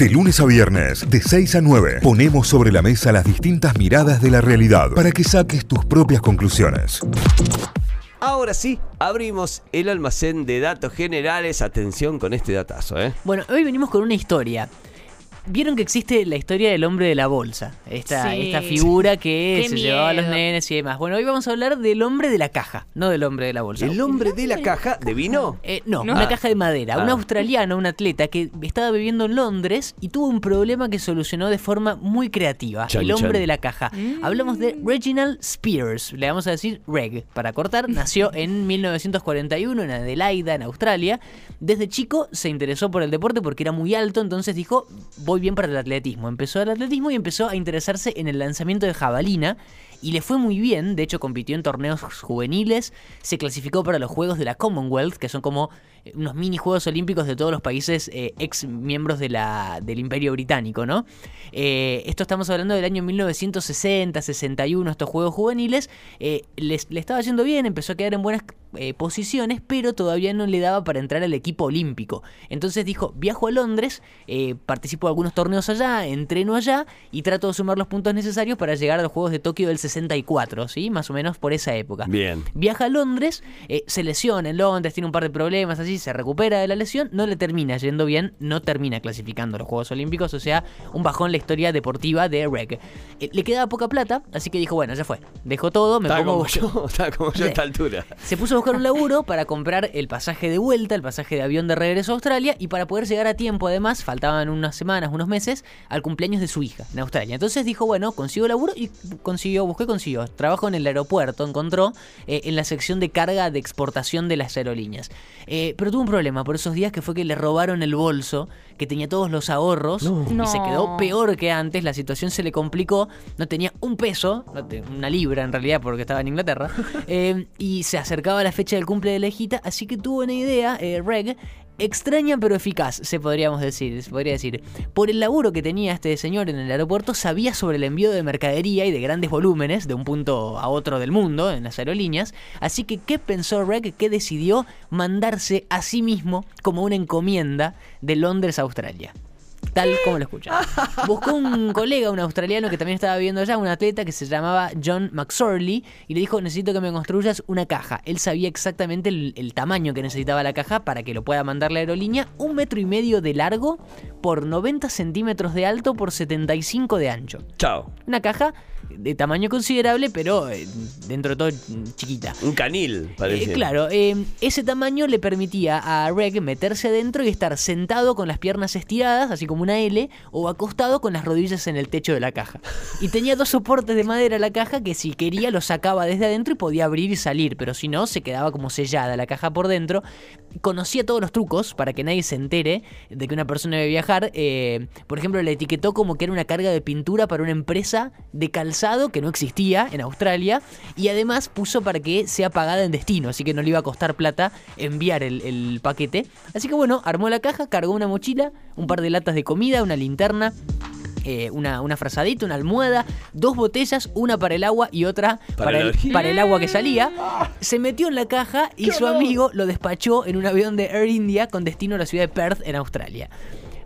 De lunes a viernes, de 6 a 9, ponemos sobre la mesa las distintas miradas de la realidad para que saques tus propias conclusiones. Ahora sí, abrimos el almacén de datos generales. Atención con este datazo, ¿eh? Bueno, hoy venimos con una historia. Vieron que existe la historia del hombre de la bolsa, esta, Sí. esta figura que Qué se llevaba a los nenes y demás. Bueno, hoy vamos a hablar del hombre de la caja, no del hombre de la bolsa. El hombre de la caja de vino. Eh, no, No. una Ah. caja de madera. Un Ah. australiano, un atleta que estaba viviendo en Londres y tuvo un problema que solucionó de forma muy creativa. Chan, el hombre chan. de la caja. Hablamos de Reginald Spears. Le vamos a decir Reg para cortar. Nació en 1941 en Adelaida, en Australia. Desde chico se interesó por el deporte porque era muy alto, entonces dijo, voy bien para el atletismo. Empezó el atletismo y empezó a interesarse en el lanzamiento de jabalina y le fue muy bien, de hecho compitió en torneos juveniles, se clasificó para los Juegos de la Commonwealth, que son como eh, unos mini Juegos Olímpicos de todos los países eh, ex miembros del Imperio Británico, ¿no? Eh, esto estamos hablando del año 1960, 61, estos Juegos Juveniles, eh, les- le estaba yendo bien, empezó a quedar en buenas eh, posiciones, pero todavía no le daba para entrar al equipo olímpico. Entonces dijo, viajo a Londres, eh, participo de algunos torneos allá, entreno allá y trato de sumar los puntos necesarios para llegar a los Juegos de Tokio del 64, ¿sí? Más o menos por esa época. Bien. Viaja a Londres, eh, se lesiona en Londres, tiene un par de problemas así, se recupera de la lesión, no le termina yendo bien, no termina clasificando a los Juegos Olímpicos, o sea, un bajón en la historia deportiva de Reg. Eh, le quedaba poca plata, así que dijo, bueno, ya fue, dejó todo, me Está pongo como yo, está como yo a esta altura. se puso buscar un laburo para comprar el pasaje de vuelta, el pasaje de avión de regreso a Australia y para poder llegar a tiempo, además, faltaban unas semanas, unos meses, al cumpleaños de su hija en Australia. Entonces dijo, bueno, consigo laburo y consiguió, busqué, consiguió. Trabajo en el aeropuerto, encontró eh, en la sección de carga de exportación de las aerolíneas. Eh, pero tuvo un problema por esos días que fue que le robaron el bolso, que tenía todos los ahorros y se quedó peor que antes, la situación se le complicó, no tenía un peso, una libra en realidad porque estaba en Inglaterra, eh, y se acercaba la fecha del cumple de la así que tuvo una idea, eh, Reg, extraña pero eficaz, se podríamos decir, se podría decir. Por el laburo que tenía este señor en el aeropuerto, sabía sobre el envío de mercadería y de grandes volúmenes de un punto a otro del mundo en las aerolíneas, así que ¿qué pensó Reg? Que decidió mandarse a sí mismo como una encomienda de Londres a Australia. Tal como lo escuchan. Buscó un colega, un australiano que también estaba viviendo allá, un atleta que se llamaba John McSorley, y le dijo, necesito que me construyas una caja. Él sabía exactamente el, el tamaño que necesitaba la caja para que lo pueda mandar la aerolínea. Un metro y medio de largo por 90 centímetros de alto por 75 de ancho. Chao. Una caja de tamaño considerable, pero eh, dentro de todo chiquita. Un canil, parece. Eh, claro, eh, ese tamaño le permitía a Reg meterse adentro y estar sentado con las piernas estiradas, así como una L, o acostado con las rodillas en el techo de la caja. Y tenía dos soportes de madera la caja que si quería lo sacaba desde adentro y podía abrir y salir, pero si no se quedaba como sellada la caja por dentro. Conocía todos los trucos para que nadie se entere de que una persona debe viajar. eh, por ejemplo, le etiquetó como que era una carga de pintura para una empresa de calzado que no existía en Australia y además puso para que sea pagada en destino, así que no le iba a costar plata enviar el, el paquete. Así que bueno, armó la caja, cargó una mochila, un par de latas de comida, una linterna. eh, una, una frazadita, una almohada, dos botellas, una para el agua y otra Para el, para el agua que salía. Se metió en la caja y su amigo lo despachó en un avión de Air India con destino a la ciudad de Perth, en Australia.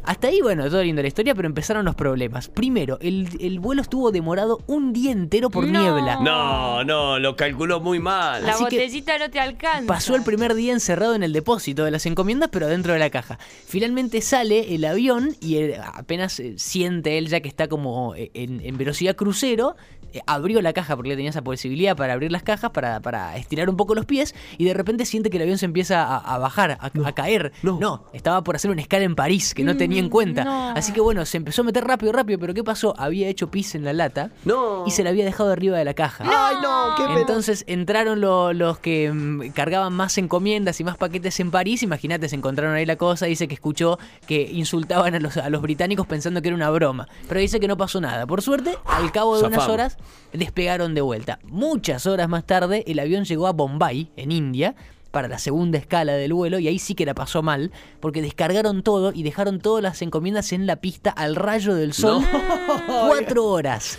Hasta ahí, bueno, todo lindo la historia, pero empezaron los problemas. Primero, el, el vuelo estuvo demorado un día entero por No. niebla. No, no, lo calculó muy mal. La Así que botellita no te alcanza. Pasó el primer día encerrado en el depósito de las encomiendas, pero dentro de la caja. Finalmente sale el avión y él apenas eh, siente él ya que está como eh, en, en velocidad crucero. Eh, Abrió la caja porque le tenía esa posibilidad para abrir las cajas, para, para estirar un poco los pies, y de repente siente que el avión se empieza a, a bajar, a, a caer. no. estaba por hacer una escala en París que no tenía en cuenta. no. Así que bueno, se empezó a meter rápido, rápido, pero ¿qué pasó? Había hecho pis en la lata No. y se la había dejado arriba de la caja. Ay, no, qué pena. Entonces entraron lo- los que mm, cargaban más encomiendas y más paquetes en París. Imagínate, se encontraron ahí la cosa. Dice que escuchó que insultaban a los, a los británicos pensando que era una broma. Pero dice que no pasó nada. Por suerte, al cabo de unas horas, despegaron de vuelta. Muchas horas más tarde, el avión llegó a Bombay, en India para la segunda escala del vuelo y ahí sí que la pasó mal porque descargaron todo y dejaron todas las encomiendas en la pista al rayo del sol cuatro horas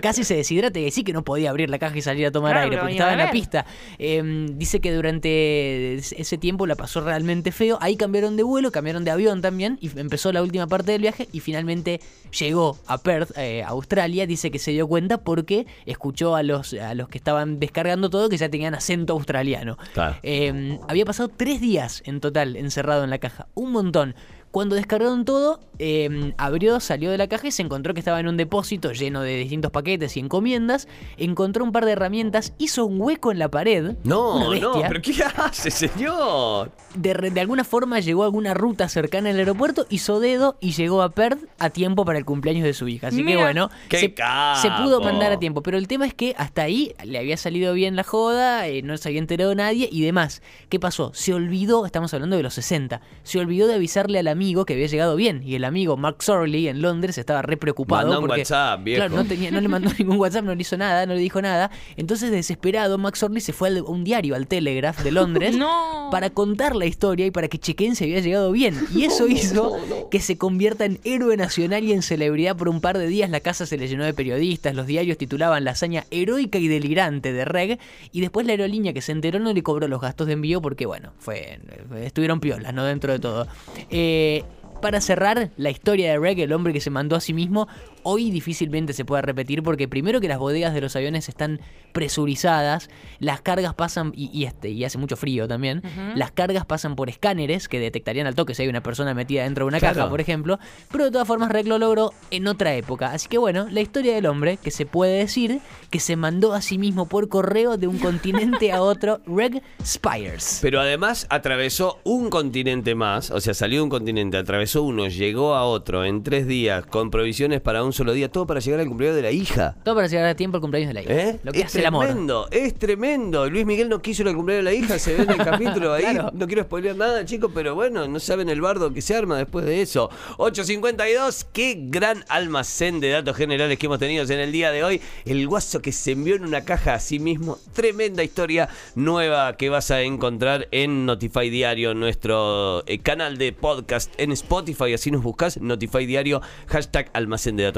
casi se deshidrata y sí que no podía abrir la caja y salir a tomar Claro, aire porque estaba en la pista. Eh, dice que durante ese tiempo la pasó realmente feo. Ahí cambiaron de vuelo, cambiaron de avión también y empezó la última parte del viaje y finalmente llegó a Perth, eh, Australia. Dice que se dio cuenta porque escuchó a los, a los que estaban descargando todo que ya tenían acento australiano. Claro. Eh, había pasado tres días en total encerrado en la caja, un montón. Cuando descargaron todo, eh, abrió, salió de la caja y se encontró que estaba en un depósito lleno de distintos paquetes y encomiendas. Encontró un par de herramientas, hizo un hueco en la pared. No, no, pero ¿qué hace, señor? De, alguna forma llegó a alguna ruta cercana al aeropuerto, hizo dedo y llegó a Perth a tiempo para el cumpleaños de su hija. Así que bueno, ¡Qué se, se pudo mandar a tiempo. Pero el tema es que hasta ahí le había salido bien la joda, eh, no se había enterado nadie y demás. ¿Qué pasó? Se olvidó, estamos hablando de los 60, se olvidó de avisarle al amigo que había llegado bien. Y el amigo Mark Sorley en Londres estaba re preocupado. Mandá un porque, WhatsApp, viejo. Claro, no, tenía, no le mandó ningún WhatsApp, no le hizo nada, no le dijo nada. Entonces, desesperado, Max Sorley se fue a un diario, al Telegraph de Londres, No. para contar la historia y para que chequen si había llegado bien. Y eso hizo que se convierta en héroe nacional y en celebridad por un par de días. La casa se le llenó de periodistas, los diarios titulaban la hazaña heroica y delirante de Reg. Y después la aerolínea que se enteró no le cobró los gastos de envío porque, bueno, fue estuvieron piolas, ¿no? Dentro de todo. Eh, para cerrar la historia de Reg, el hombre que se mandó a sí mismo, hoy difícilmente se puede repetir porque primero que las bodegas de los aviones están presurizadas, las cargas pasan, y, y este, y hace mucho frío también, las cargas pasan por escáneres que detectarían al toque si hay una persona metida dentro de una Claro. caja, por ejemplo, pero de todas formas Reg lo logró en otra época. Así que bueno, la historia del hombre que se puede decir que se mandó a sí mismo por correo de un continente a otro, Reg Spires. Pero además atravesó un continente más, o sea, salió de un continente, atravesó uno, llegó a otro en tres días, con provisiones para un solo día, todo para llegar al cumpleaños de la hija. Todo para llegar a tiempo al cumpleaños de la hija. ¿Eh? Lo que es hace el amor. tremendo, es tremendo. Luis Miguel no quiso ir al cumpleaños de la hija, se ve en el capítulo ahí. Claro. No quiero spoilear nada, chicos, pero bueno, no saben el bardo que se arma después de eso. 852, qué gran almacén de datos generales que hemos tenido en el día de hoy. El guaso que se envió en una caja a sí mismo. Tremenda historia nueva que vas a encontrar en Notify Diario, nuestro eh, canal de podcast en Spotify. Así nos buscas, Notify Diario, hashtag almacén de datos